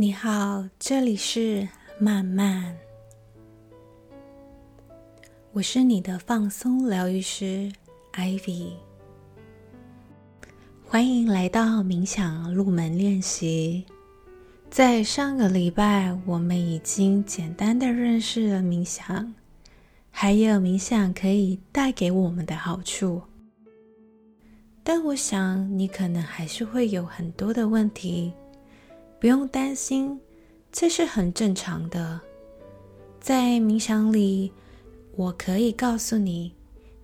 你好，这里是慢慢，我是你的放松疗愈师 Ivy，欢迎来到冥想入门练习。在上个礼拜，我们已经简单的认识了冥想，还有冥想可以带给我们的好处。但我想你可能还是会有很多的问题。不用担心，这是很正常的。在冥想里，我可以告诉你，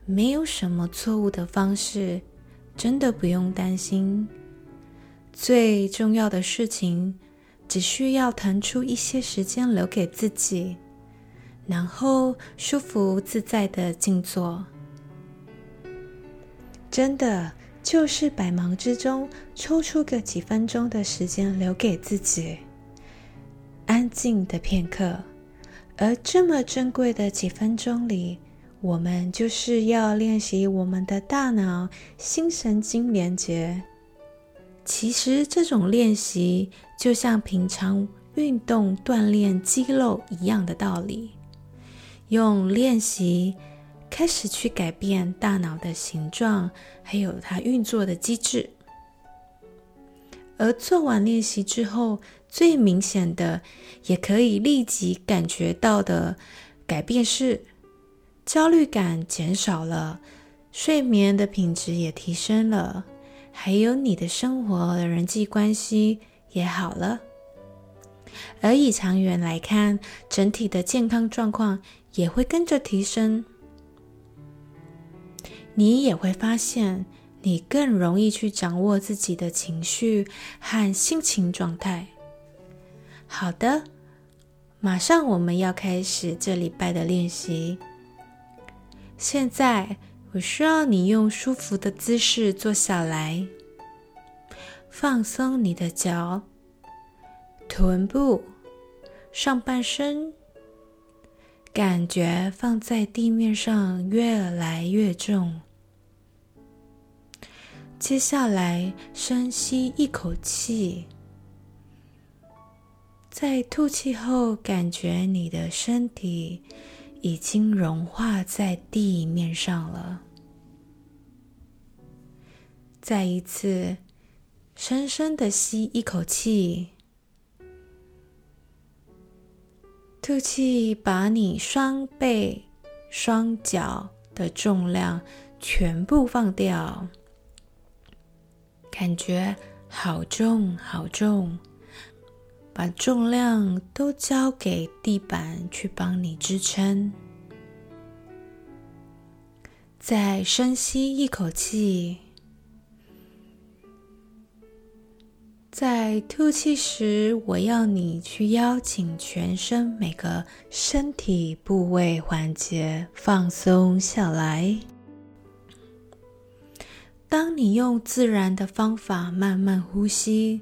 没有什么错误的方式，真的不用担心。最重要的事情，只需要腾出一些时间留给自己，然后舒服自在的静坐。真的。就是百忙之中抽出个几分钟的时间留给自己，安静的片刻。而这么珍贵的几分钟里，我们就是要练习我们的大脑新神经连接。其实这种练习就像平常运动锻炼肌肉一样的道理，用练习。开始去改变大脑的形状，还有它运作的机制。而做完练习之后，最明显的，也可以立即感觉到的改变是，焦虑感减少了，睡眠的品质也提升了，还有你的生活的人际关系也好了。而以长远来看，整体的健康状况也会跟着提升。你也会发现，你更容易去掌握自己的情绪和心情状态。好的，马上我们要开始这礼拜的练习。现在，我需要你用舒服的姿势坐下来，放松你的脚、臀部、上半身，感觉放在地面上越来越重。接下来，深吸一口气，在吐气后，感觉你的身体已经融化在地面上了。再一次，深深的吸一口气，吐气，把你双背、双脚的重量全部放掉。感觉好重好重，把重量都交给地板去帮你支撑。再深吸一口气，在吐气时，我要你去邀请全身每个身体部位环节放松下来。当你用自然的方法慢慢呼吸，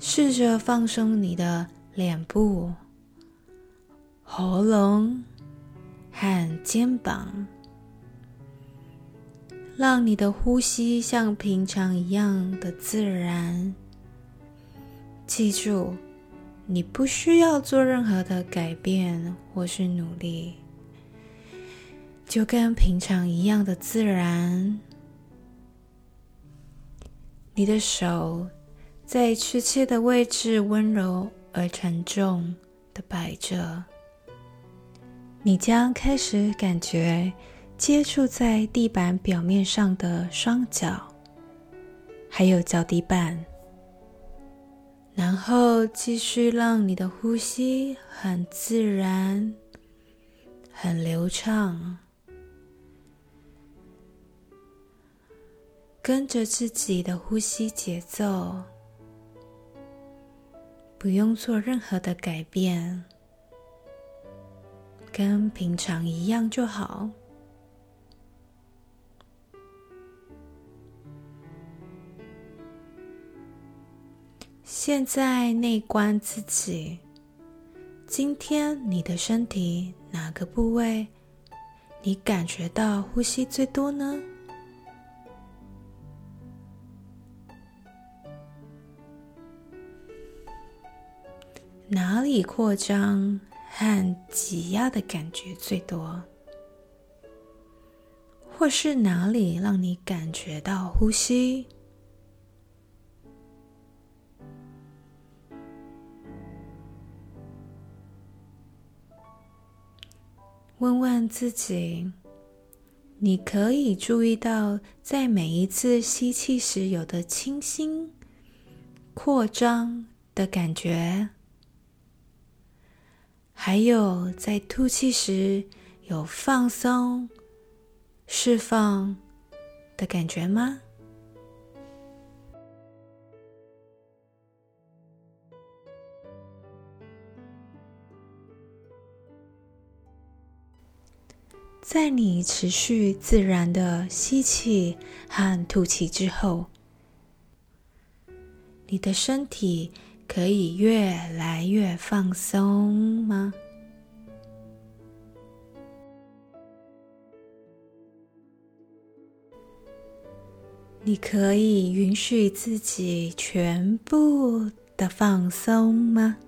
试着放松你的脸部、喉咙和肩膀，让你的呼吸像平常一样的自然。记住，你不需要做任何的改变或是努力，就跟平常一样的自然。你的手在确切的位置，温柔而沉重的摆着。你将开始感觉接触在地板表面上的双脚，还有脚底板。然后继续让你的呼吸很自然、很流畅。跟着自己的呼吸节奏，不用做任何的改变，跟平常一样就好。现在内观自己，今天你的身体哪个部位，你感觉到呼吸最多呢？哪里扩张和挤压的感觉最多？或是哪里让你感觉到呼吸？问问自己，你可以注意到，在每一次吸气时有的清新、扩张的感觉，还有在吐气时有放松。释放的感觉吗？在你持续自然的吸气和吐气之后，你的身体可以越来越放松吗？你可以允许自己全部的放松吗？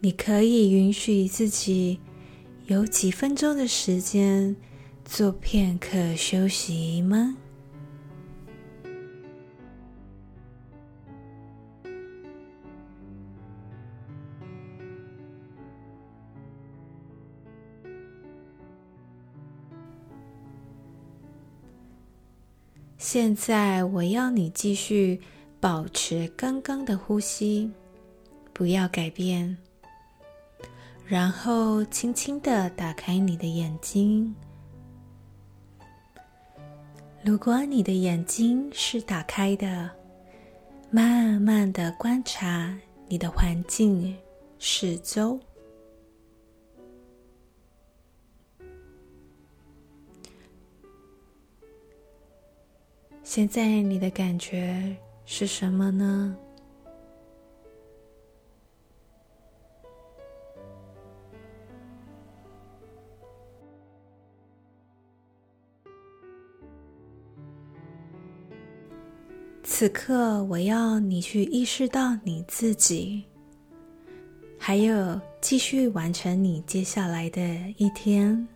你可以允许自己有几分钟的时间做片刻休息吗？现在我要你继续保持刚刚的呼吸，不要改变。然后轻轻的打开你的眼睛。如果你的眼睛是打开的，慢慢的观察你的环境四周。现在你的感觉是什么呢？此刻，我要你去意识到你自己，还有继续完成你接下来的一天。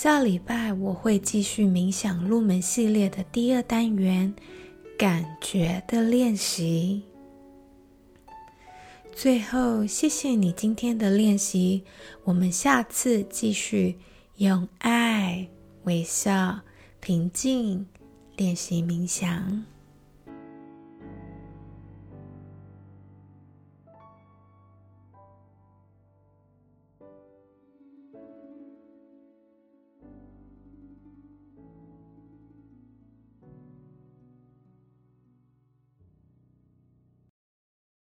下礼拜我会继续冥想入门系列的第二单元——感觉的练习。最后，谢谢你今天的练习，我们下次继续用爱、微笑、平静练习冥想。